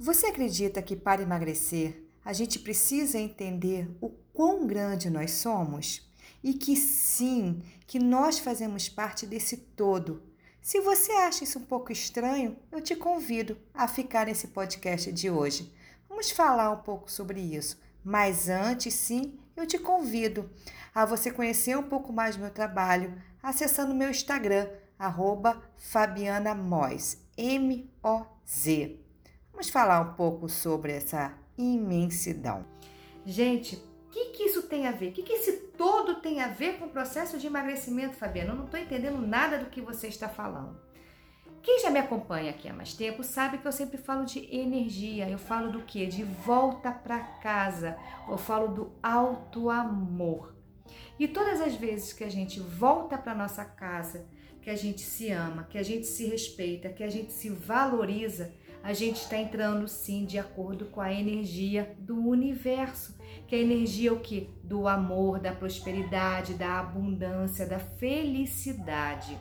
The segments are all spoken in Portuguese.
Você acredita que para emagrecer a gente precisa entender o quão grande nós somos? E que sim, que nós fazemos parte desse todo. Se você acha isso um pouco estranho, eu te convido a ficar nesse podcast de hoje. Vamos falar um pouco sobre isso. Mas antes, sim, eu te convido a você conhecer um pouco mais do meu trabalho acessando meu Instagram, arroba Fabiana Moz, M-O-Z. Vamos falar um pouco sobre essa imensidão. Gente, o que, que isso tem a ver? O que, que esse todo tem a ver com o processo de emagrecimento, Fabiana? Eu não estou entendendo nada do que você está falando. Quem já me acompanha aqui há mais tempo sabe que eu sempre falo de energia. Eu falo do que? De volta para casa. Eu falo do alto amor. E todas as vezes que a gente volta para nossa casa, que a gente se ama, que a gente se respeita, que a gente se valoriza, a gente está entrando sim de acordo com a energia do universo, que é a energia o que? Do amor, da prosperidade, da abundância, da felicidade.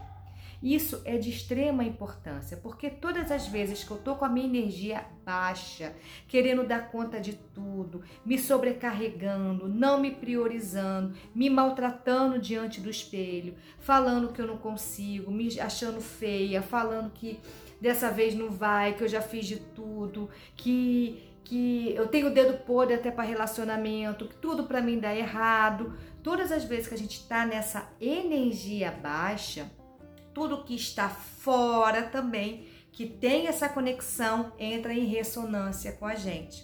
Isso é de extrema importância, porque todas as vezes que eu tô com a minha energia baixa, querendo dar conta de tudo, me sobrecarregando, não me priorizando, me maltratando diante do espelho, falando que eu não consigo, me achando feia, falando que dessa vez não vai, que eu já fiz de tudo, que que eu tenho o dedo podre até para relacionamento, que tudo para mim dá errado. Todas as vezes que a gente está nessa energia baixa, tudo que está fora também, que tem essa conexão, entra em ressonância com a gente.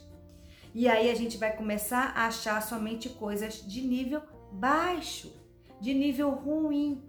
E aí a gente vai começar a achar somente coisas de nível baixo, de nível ruim.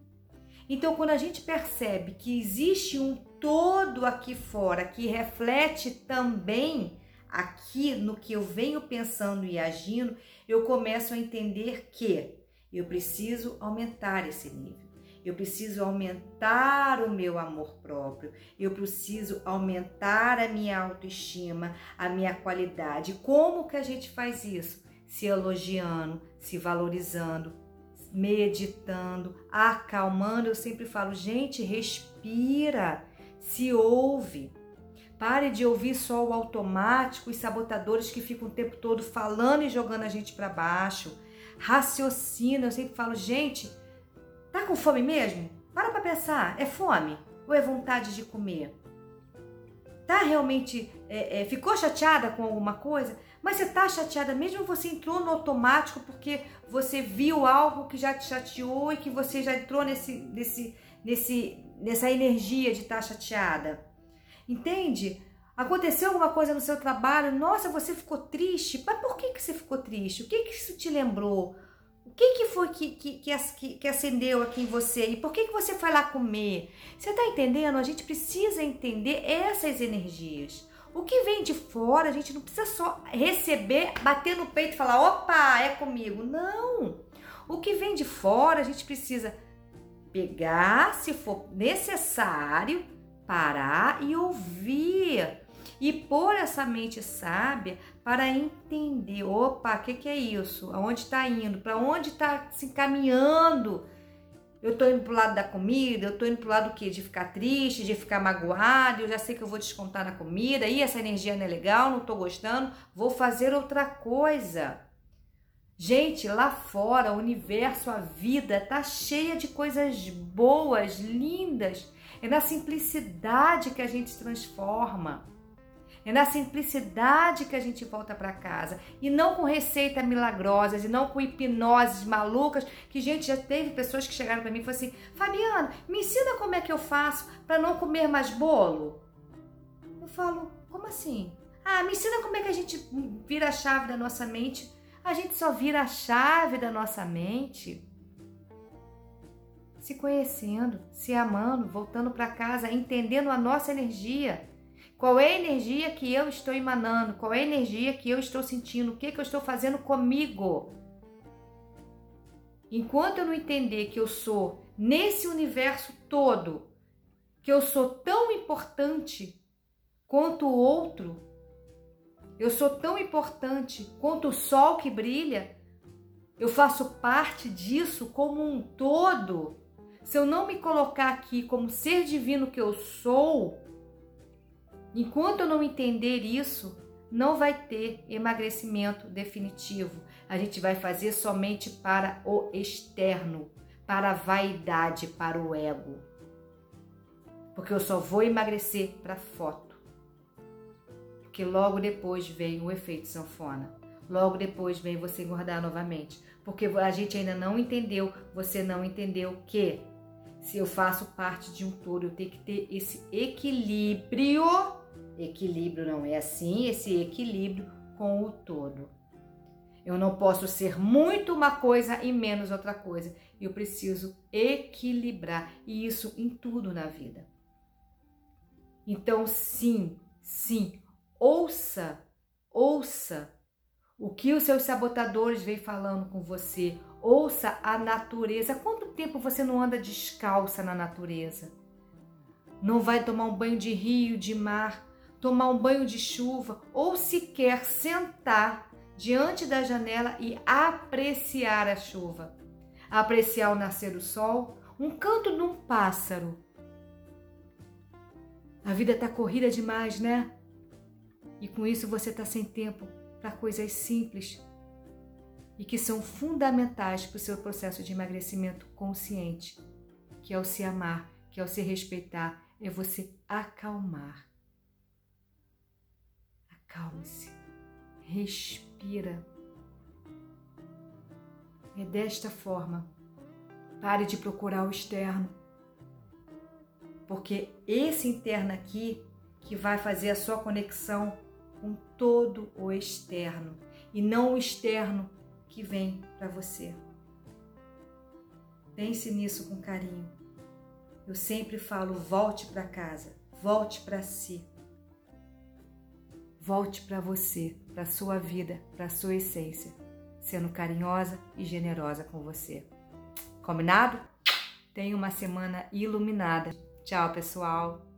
Então, quando a gente percebe que existe um todo aqui fora que reflete também aqui no que eu venho pensando e agindo, eu começo a entender que eu preciso aumentar esse nível. Eu preciso aumentar o meu amor próprio. Eu preciso aumentar a minha autoestima, a minha qualidade. Como que a gente faz isso? Se elogiando, se valorizando, meditando, acalmando. Eu sempre falo, gente, respira se ouve. Pare de ouvir só o automático e sabotadores que ficam o tempo todo falando e jogando a gente para baixo. Raciocina, eu sempre falo, gente, tá com fome mesmo? Para para pensar, é fome ou é vontade de comer? Tá realmente, é, é, ficou chateada com alguma coisa? Mas você tá chateada mesmo você entrou no automático porque você viu algo que já te chateou e que você já entrou nesse, nesse, nesse, nessa energia de estar tá chateada. Entende? Aconteceu alguma coisa no seu trabalho, nossa, você ficou triste. Mas por que, que você ficou triste? O que, que isso te lembrou? O que, que foi que, que, que, que acendeu aqui em você? E por que, que você foi lá comer? Você está entendendo? A gente precisa entender essas energias. O que vem de fora, a gente não precisa só receber, bater no peito e falar, opa, é comigo. Não! O que vem de fora, a gente precisa pegar, se for necessário, parar e ouvir e pôr essa mente sábia para entender, opa, o que, que é isso? Aonde está indo? Para onde está se encaminhando? Eu estou indo para o lado da comida, eu estou indo para o lado do quê? De ficar triste, de ficar magoado, eu já sei que eu vou descontar na comida, e essa energia não é legal, não estou gostando, vou fazer outra coisa. Gente, lá fora, o universo, a vida tá cheia de coisas boas, lindas. É na simplicidade que a gente transforma. É na simplicidade que a gente volta para casa. E não com receitas milagrosas, e não com hipnoses malucas. Que, gente, já teve pessoas que chegaram para mim e falaram assim: Fabiana, me ensina como é que eu faço para não comer mais bolo. Eu falo: como assim? Ah, me ensina como é que a gente vira a chave da nossa mente a gente só vira a chave da nossa mente se conhecendo, se amando, voltando para casa, entendendo a nossa energia. Qual é a energia que eu estou emanando? Qual é a energia que eu estou sentindo? O que, que eu estou fazendo comigo? Enquanto eu não entender que eu sou nesse universo todo, que eu sou tão importante quanto o outro, eu sou tão importante quanto o sol que brilha. Eu faço parte disso como um todo. Se eu não me colocar aqui como ser divino que eu sou, Enquanto eu não entender isso, não vai ter emagrecimento definitivo. A gente vai fazer somente para o externo, para a vaidade, para o ego. Porque eu só vou emagrecer para foto. Porque logo depois vem o efeito sanfona. Logo depois vem você engordar novamente. Porque a gente ainda não entendeu, você não entendeu que se eu faço parte de um todo, eu tenho que ter esse equilíbrio. Equilíbrio não é assim, esse equilíbrio com o todo. Eu não posso ser muito uma coisa e menos outra coisa. Eu preciso equilibrar e isso em tudo na vida. Então, sim, sim, ouça, ouça o que os seus sabotadores vêm falando com você. Ouça a natureza. Quanto tempo você não anda descalça na natureza? Não vai tomar um banho de rio, de mar, tomar um banho de chuva ou sequer sentar diante da janela e apreciar a chuva, apreciar o nascer do sol, um canto de um pássaro. A vida está corrida demais, né? E com isso você está sem tempo para coisas simples e que são fundamentais para o seu processo de emagrecimento consciente, que é o se amar, que é o se respeitar, é você acalmar. Acalme-se, respira. É desta forma. Pare de procurar o externo, porque esse interno aqui que vai fazer a sua conexão com todo o externo e não o externo que vem para você. Pense nisso com carinho. Eu sempre falo: volte para casa, volte para si. Volte para você, para sua vida, para sua essência, sendo carinhosa e generosa com você. Combinado? Tenha uma semana iluminada. Tchau, pessoal!